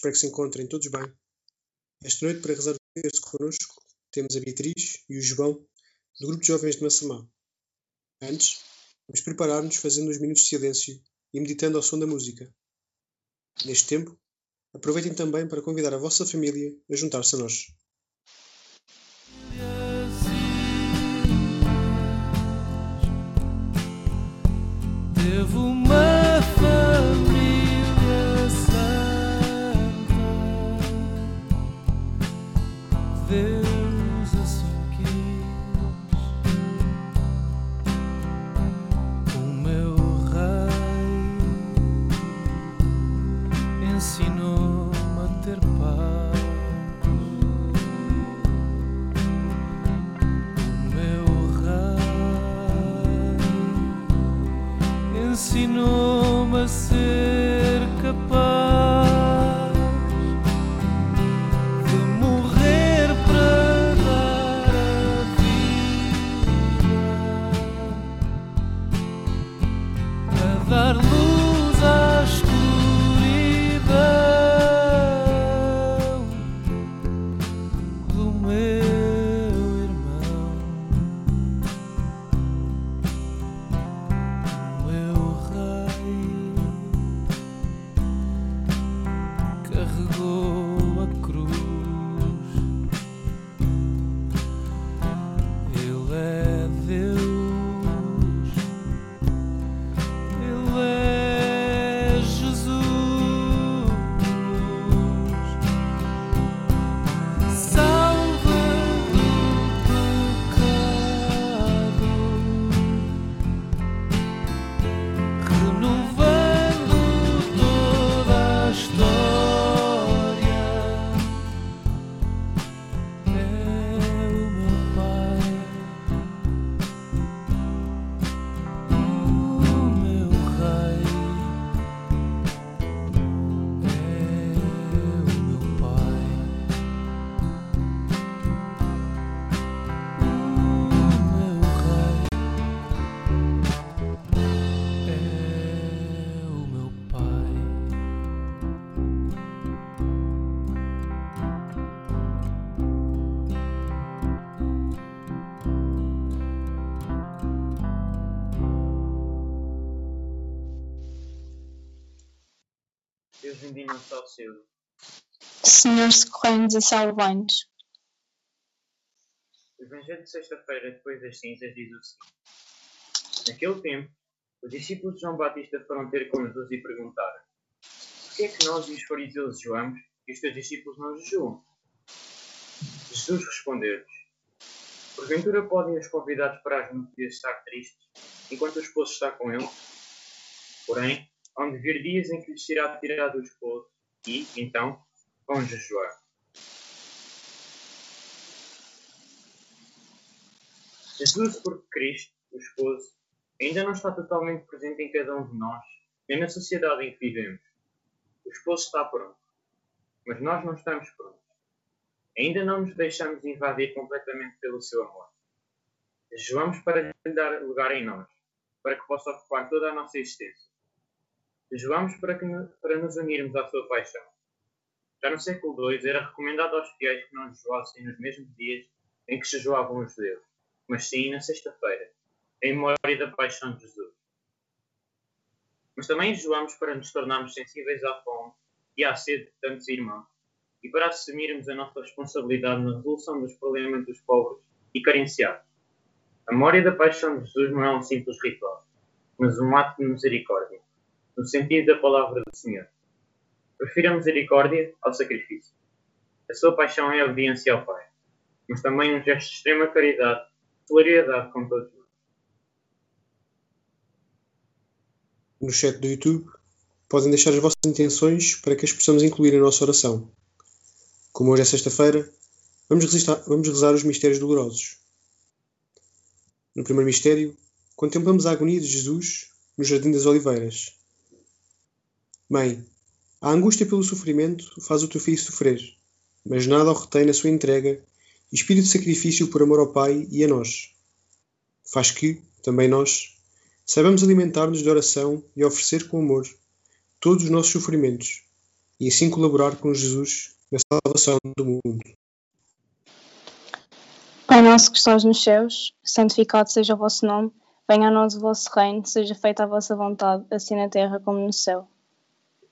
espero que se encontrem todos bem. Esta noite, para rezar terço connosco, temos a Beatriz e o João, do Grupo de Jovens de Massamá. Antes, vamos preparar-nos fazendo uns minutos de silêncio e meditando ao som da música. Neste tempo, aproveitem também para convidar a vossa família a juntar-se a nós. Teve Ao seu. Senhor, socorrei-nos e salvai-nos. O Evangelho de sexta-feira, depois das cinzas, diz o seguinte. Naquele tempo, os discípulos de João Batista foram ter com Jesus e perguntaram Por que é que nós e os fariseus jejuamos e os teus discípulos não jejuam? Jesus respondeu-lhes Porventura podem os convidados para as núpcias estar tristes, enquanto o esposo está com eles? Porém, hão de vir dias em que lhes será tirado o esposo, e, então, vão jejuar. Jesus, por Cristo, o esposo, ainda não está totalmente presente em cada um de nós, nem na sociedade em que vivemos. O esposo está pronto, mas nós não estamos prontos. Ainda não nos deixamos invadir completamente pelo seu amor. Jejuamos para lhe dar lugar em nós, para que possa ocupar toda a nossa existência. Jejuamos para, que, para nos unirmos à sua paixão. Já no século II era recomendado aos fiéis que não jejuassem nos mesmos dias em que jejuavam os judeus, mas sim na sexta-feira, em memória da paixão de Jesus. Mas também jejuamos para nos tornarmos sensíveis à fome e à sede de tantos irmãos, e para assumirmos a nossa responsabilidade na resolução dos problemas dos pobres e carenciados. A memória da paixão de Jesus não é um simples ritual, mas um ato de misericórdia, no sentido da palavra do Senhor. Prefiro a misericórdia ao sacrifício. A sua paixão é a obediência ao Pai, mas também um gesto de extrema caridade, solidariedade com todos nós. No chat do YouTube, podem deixar as vossas intenções para que as possamos incluir na nossa oração. Como hoje é sexta-feira, vamos, vamos rezar os mistérios dolorosos. No primeiro mistério, contemplamos a agonia de Jesus no Jardim das Oliveiras. Mãe, a angústia pelo sofrimento faz o teu filho sofrer, mas nada o retém na sua entrega e espírito de sacrifício por amor ao Pai e a nós. Faz que, também nós, saibamos alimentar-nos de oração e oferecer com amor todos os nossos sofrimentos, e assim colaborar com Jesus na salvação do mundo. Pai nosso que estás nos céus, santificado seja o vosso nome, venha a nós o vosso reino, seja feita a vossa vontade, assim na terra como no céu.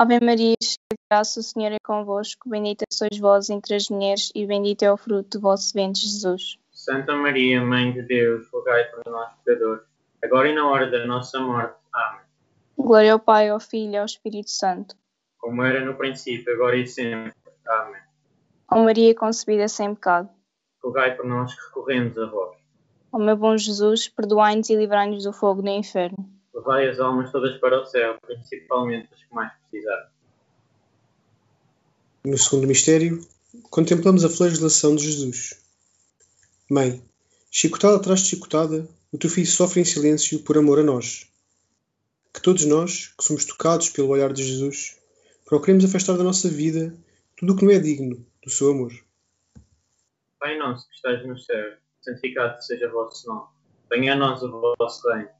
Ave Maria, cheia de graça, o Senhor é convosco, bendita sois vós entre as mulheres, e bendito é o fruto do vosso ventre, Jesus. Santa Maria, Mãe de Deus, rogai por nós pecadores, agora e na hora da nossa morte. Amém. Glória ao Pai, ao Filho e ao Espírito Santo. Como era no princípio, agora e sempre. Amém. Ó Maria concebida sem pecado. Rogai por nós que recorremos a vós. Ó meu bom Jesus, perdoai-nos e livrai-nos do fogo do inferno. Levai as almas todas para o céu, principalmente as que mais precisarem. No segundo mistério, contemplamos a flagelação de Jesus. Mãe, chicotada atrás de chicotada, o teu filho sofre em silêncio por amor a nós. Que todos nós, que somos tocados pelo olhar de Jesus, procuremos afastar da nossa vida tudo o que não é digno do seu amor. Pai nosso que estás no céu, santificado seja o vosso nome. Venha a nós o vosso reino.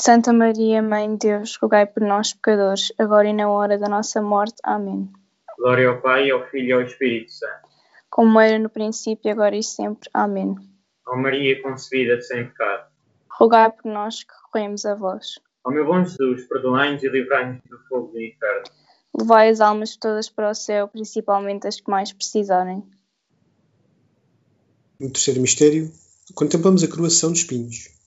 Santa Maria, Mãe de Deus, rogai por nós, pecadores, agora e na hora da nossa morte. Amém. Glória ao Pai, ao Filho e ao Espírito Santo. Como era no princípio, agora e sempre. Amém. Ó Maria concebida sem pecado. Rogai por nós que recorremos a vós. Ó meu bom Jesus, perdoai-nos e livrai-nos do fogo do inferno. Levai as almas todas para o céu, principalmente as que mais precisarem. No terceiro mistério, contemplamos a coroação de espinhos.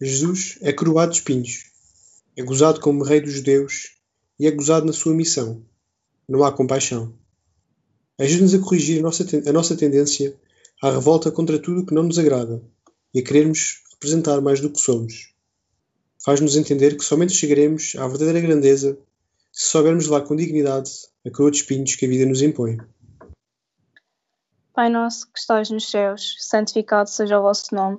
Jesus é coroado de espinhos, é gozado como rei dos judeus e é gozado na sua missão. Não há compaixão. Ajuda-nos a corrigir a nossa, a nossa tendência à revolta contra tudo o que não nos agrada e a querermos representar mais do que somos. Faz-nos entender que somente chegaremos à verdadeira grandeza se soubermos levar com dignidade a coroa de espinhos que a vida nos impõe. Pai nosso que estais nos céus, santificado seja o vosso nome.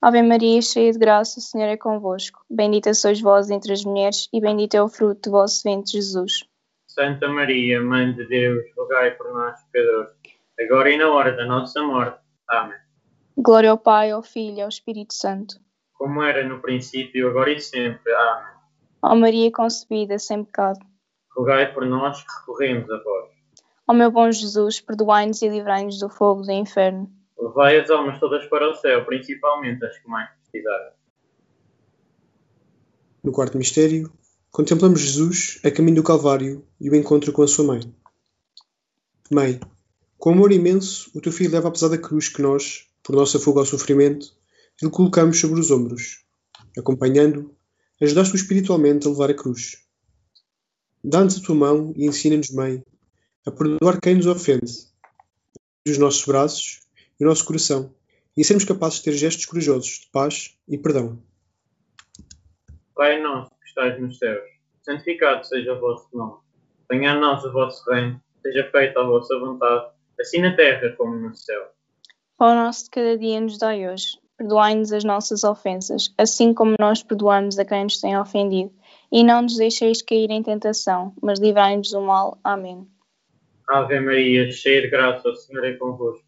Ave Maria, cheia de graça, o Senhor é convosco. Bendita sois vós entre as mulheres, e bendito é o fruto do vosso ventre, Jesus. Santa Maria, Mãe de Deus, rogai por nós pecadores, agora e na hora da nossa morte. Amém. Glória ao Pai, ao Filho e ao Espírito Santo. Como era no princípio, agora e sempre. Amém. Ó Maria concebida sem pecado. Rogai por nós que recorremos a vós. Ó meu bom Jesus, perdoai-nos e livrai-nos do fogo do inferno. Levai as almas todas para o céu, principalmente as que mais precisarem. No quarto mistério, contemplamos Jesus a caminho do Calvário e o encontro com a sua mãe. Mãe, com amor imenso, o teu filho leva a pesada cruz que nós, por nossa fuga ao sofrimento, lhe colocamos sobre os ombros. Acompanhando, ajudaste-o espiritualmente a levar a cruz. Dá-nos a tua mão e ensina-nos, Mãe, a perdoar quem nos ofende, os nossos braços e o nosso coração, e sermos capazes de ter gestos corajosos de paz e perdão. Pai nosso que estais nos céus, santificado seja o vosso nome. Venha a nós o vosso reino, seja feita a vossa vontade, assim na terra como no céu. Pão nosso de cada dia nos dai hoje. Perdoai-nos as nossas ofensas, assim como nós perdoamos a quem nos tem ofendido. E não nos deixeis cair em tentação, mas livrai-nos do mal. Amém. Ave Maria, cheia de graça, o Senhor é convosco.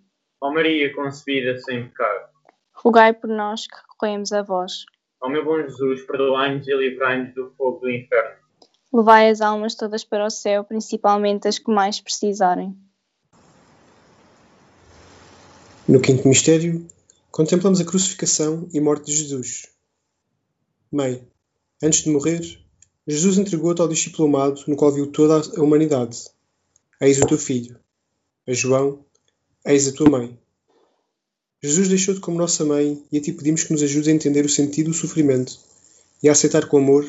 Ó Maria concebida sem pecado. Rogai por nós que recorremos a vós. Ó meu bom Jesus, perdoai-nos e livrai-nos do fogo do inferno. Levai as almas todas para o céu, principalmente as que mais precisarem. No quinto mistério, contemplamos a crucificação e morte de Jesus. Mãe, antes de morrer, Jesus entregou-te ao discípulo amado, no qual viu toda a humanidade. Eis o teu filho. A João, eis a tua mãe. Jesus deixou-te como nossa mãe e a ti pedimos que nos ajudes a entender o sentido do sofrimento e a aceitar com amor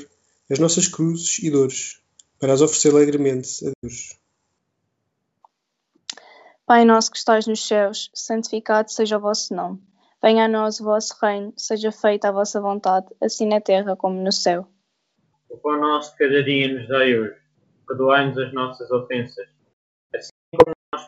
as nossas cruzes e dores, para as oferecer alegremente a Deus. Pai nosso que estais nos céus, santificado seja o vosso nome. Venha a nós o vosso reino, seja feita a vossa vontade, assim na terra como no céu. O pão nosso de cada dia nos dai hoje. Perdoai-nos as nossas ofensas,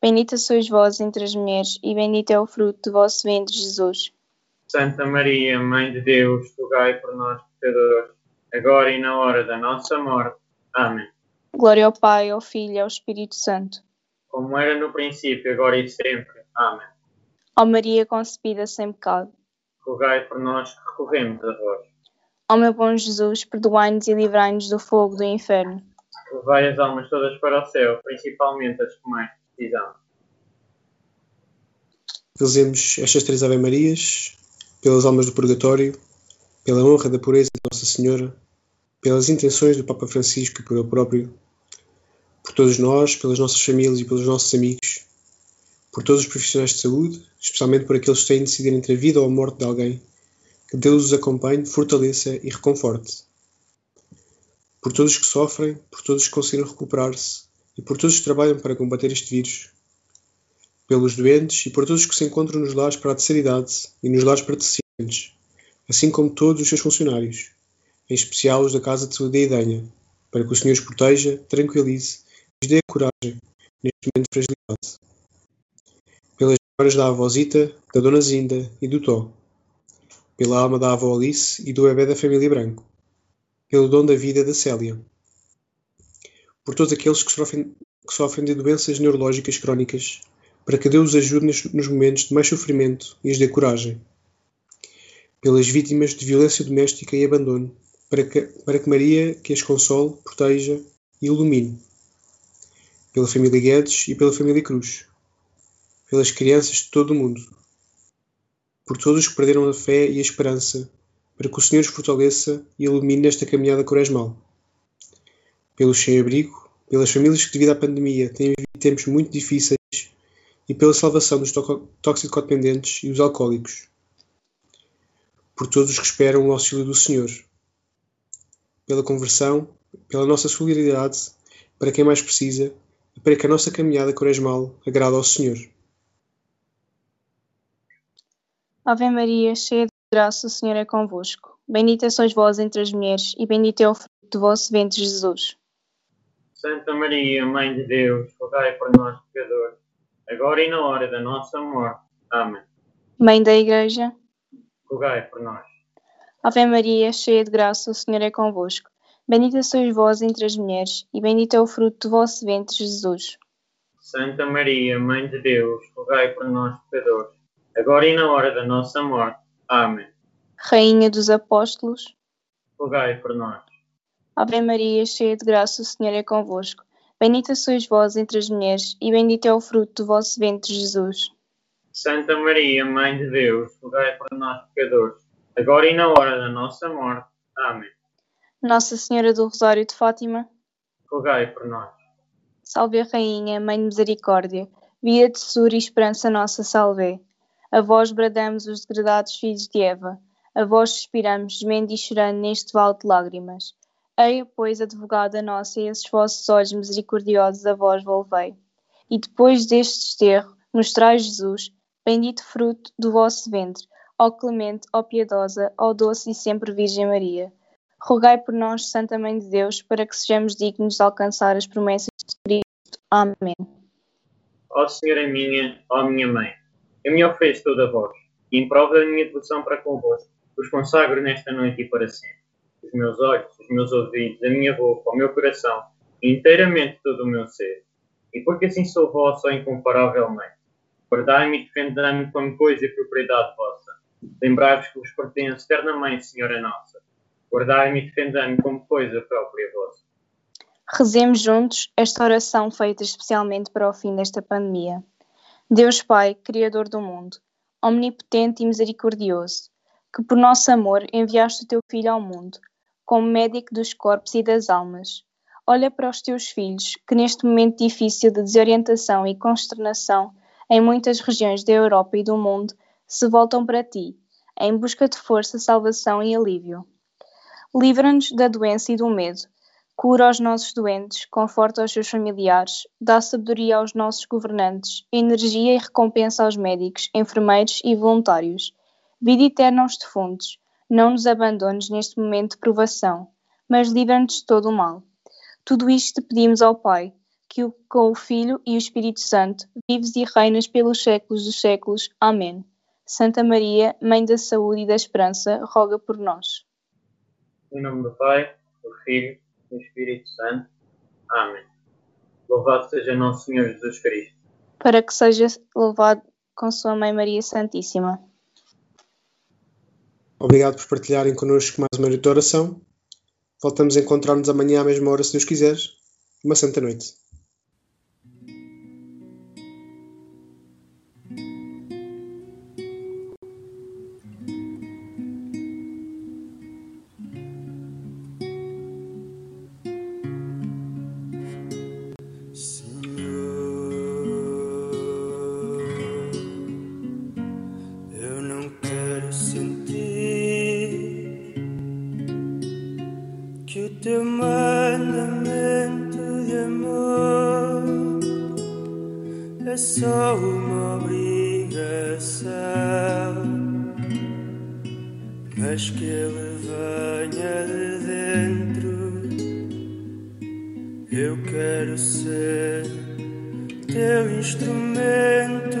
Bendita sois vós entre as mulheres, e bendito é o fruto do vosso ventre, Jesus. Santa Maria, Mãe de Deus, rogai por nós, pecadores, agora e na hora da nossa morte. Amém. Glória ao Pai, ao Filho e ao Espírito Santo. Como era no princípio, agora e sempre. Amém. Ó Maria concebida sem pecado. Rogai por nós que recorremos a vós. Ó meu bom Jesus, perdoai-nos e livrai-nos do fogo do inferno. Levai as almas todas para o céu, principalmente as que mais precisam. Rezemos estas três Ave Marias pelas almas do purgatório, pela honra da pureza de Nossa Senhora, pelas intenções do Papa Francisco e por ele próprio, por todos nós, pelas nossas famílias e pelos nossos amigos, por todos os profissionais de saúde, especialmente por aqueles que têm de decidir entre a vida ou a morte de alguém, que Deus os acompanhe, fortaleça e reconforte. Por todos os que sofrem, por todos os que conseguiram recuperar-se e por todos os que trabalham para combater este vírus, pelos doentes e por todos os que se encontram nos lares para a terceira idade e nos lares para deficientes, assim como todos os seus funcionários, em especial os da Casa de Saúde da Idanha, para que o Senhor os proteja, tranquilize e lhes dê coragem neste momento de fragilidade. Pelas memórias da avózita, da Dona Zinda e do Tó, pela alma da avó Alice e do bebê da família Branco, pelo dom da vida da Célia, por todos aqueles que sofrem, que sofrem de doenças neurológicas crónicas, para que Deus os ajude nos, nos momentos de mais sofrimento e lhes dê coragem. Pelas vítimas de violência doméstica e abandono, para que, para que Maria que as console, proteja e ilumine. Pela família Guedes e pela família Cruz. Pelas crianças de todo o mundo. Por todos os que perderam a fé e a esperança, para que o Senhor os fortaleça e ilumine nesta caminhada quaresmal. Pelos sem-abrigo, pelas famílias que, devido à pandemia, têm vivido tempos muito difíceis e pela salvação dos toxicodependentes e dos alcoólicos. Por todos os que esperam o auxílio do Senhor. Pela conversão, pela nossa solidariedade para quem mais precisa e para que a nossa caminhada quaresmal agrade ao Senhor. Ave Maria, cheia de graça, o Senhor é convosco. Bendita sois vós entre as mulheres, e bendito é o fruto do vosso ventre, Jesus. Santa Maria, Mãe de Deus, rogai por nós, pecadores, agora e na hora da nossa morte. Amém. Mãe da Igreja, Rogai por nós. Ave Maria, cheia de graça, o Senhor é convosco. Bendita sois vós entre as mulheres, e bendito é o fruto do vosso ventre, Jesus. Santa Maria, Mãe de Deus, rogai por nós, pecadores, agora e na hora da nossa morte. Amém. Rainha dos Apóstolos, Rogai por nós. Ave Maria, cheia de graça, o Senhor é convosco. Bendita sois vós entre as mulheres, e bendito é o fruto do vosso ventre, Jesus. Santa Maria, Mãe de Deus, rogai por nós, pecadores, agora e na hora da nossa morte. Amém. Nossa Senhora do Rosário de Fátima, Rogai por nós. Salve a Rainha, Mãe de Misericórdia, via, tesouro e esperança nossa, salve. A vós bradamos os degradados filhos de Eva, a vós suspiramos, gemendo e chorando neste vale de lágrimas. Eia, pois, advogada nossa, esses vossos olhos misericordiosos a vós volvei. E depois deste desterro, mostrai Jesus, bendito fruto do vosso ventre. ó clemente, ó piedosa, ó doce e sempre Virgem Maria. Rogai por nós, Santa Mãe de Deus, para que sejamos dignos de alcançar as promessas de Cristo. Amém. Ó Senhora minha, ó minha Mãe, eu me ofereço toda a vós, e em prova da minha devoção para convosco, vos consagro nesta noite e para sempre. Os meus olhos, os meus ouvidos, a minha boca, o meu coração, inteiramente todo o meu ser. E porque assim sou vossa, Mãe, guardai-me e defendei-me como coisa e propriedade vossa. Lembrai-vos que vos pertence, Mãe, Senhora Nossa. Guardai-me e defendei-me como coisa própria vossa. Rezemos juntos esta oração feita especialmente para o fim desta pandemia. Deus Pai, Criador do mundo, omnipotente e misericordioso, que por nosso amor enviaste o teu Filho ao mundo, como médico dos corpos e das almas. Olha para os teus filhos, que neste momento difícil de desorientação e consternação em muitas regiões da Europa e do mundo se voltam para ti, em busca de força, salvação e alívio. Livra-nos da doença e do medo, cura os nossos doentes, conforta os seus familiares, dá sabedoria aos nossos governantes, energia e recompensa aos médicos, enfermeiros e voluntários. Vida eterna aos defuntos, não nos abandones neste momento de provação, mas livra-nos de todo o mal. Tudo isto te pedimos ao Pai, que com o Filho e o Espírito Santo vives e reinas pelos séculos dos séculos. Amém. Santa Maria, Mãe da Saúde e da Esperança, roga por nós. Em nome do Pai, do Filho e do Espírito Santo. Amém. Louvado seja nosso Senhor Jesus Cristo. Para que seja louvado com Sua Mãe Maria Santíssima. Obrigado por partilharem connosco mais uma noite de oração. Voltamos a encontrar-nos amanhã à mesma hora, se Deus quiser. Uma santa noite. Quero ser teu instrumento,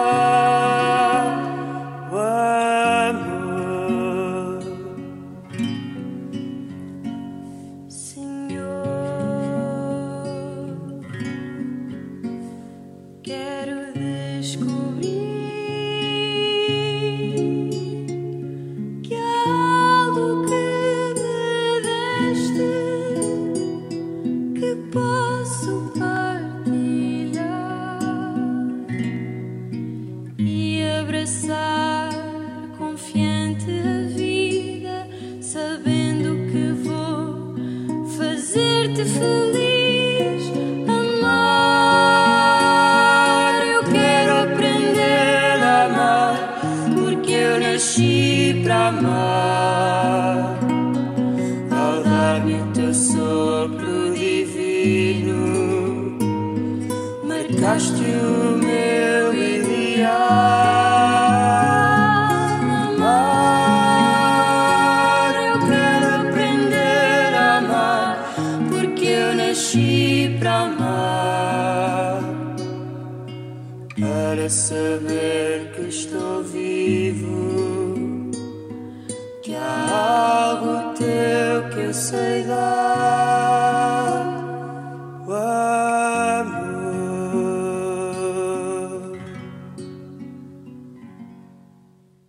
wonderful.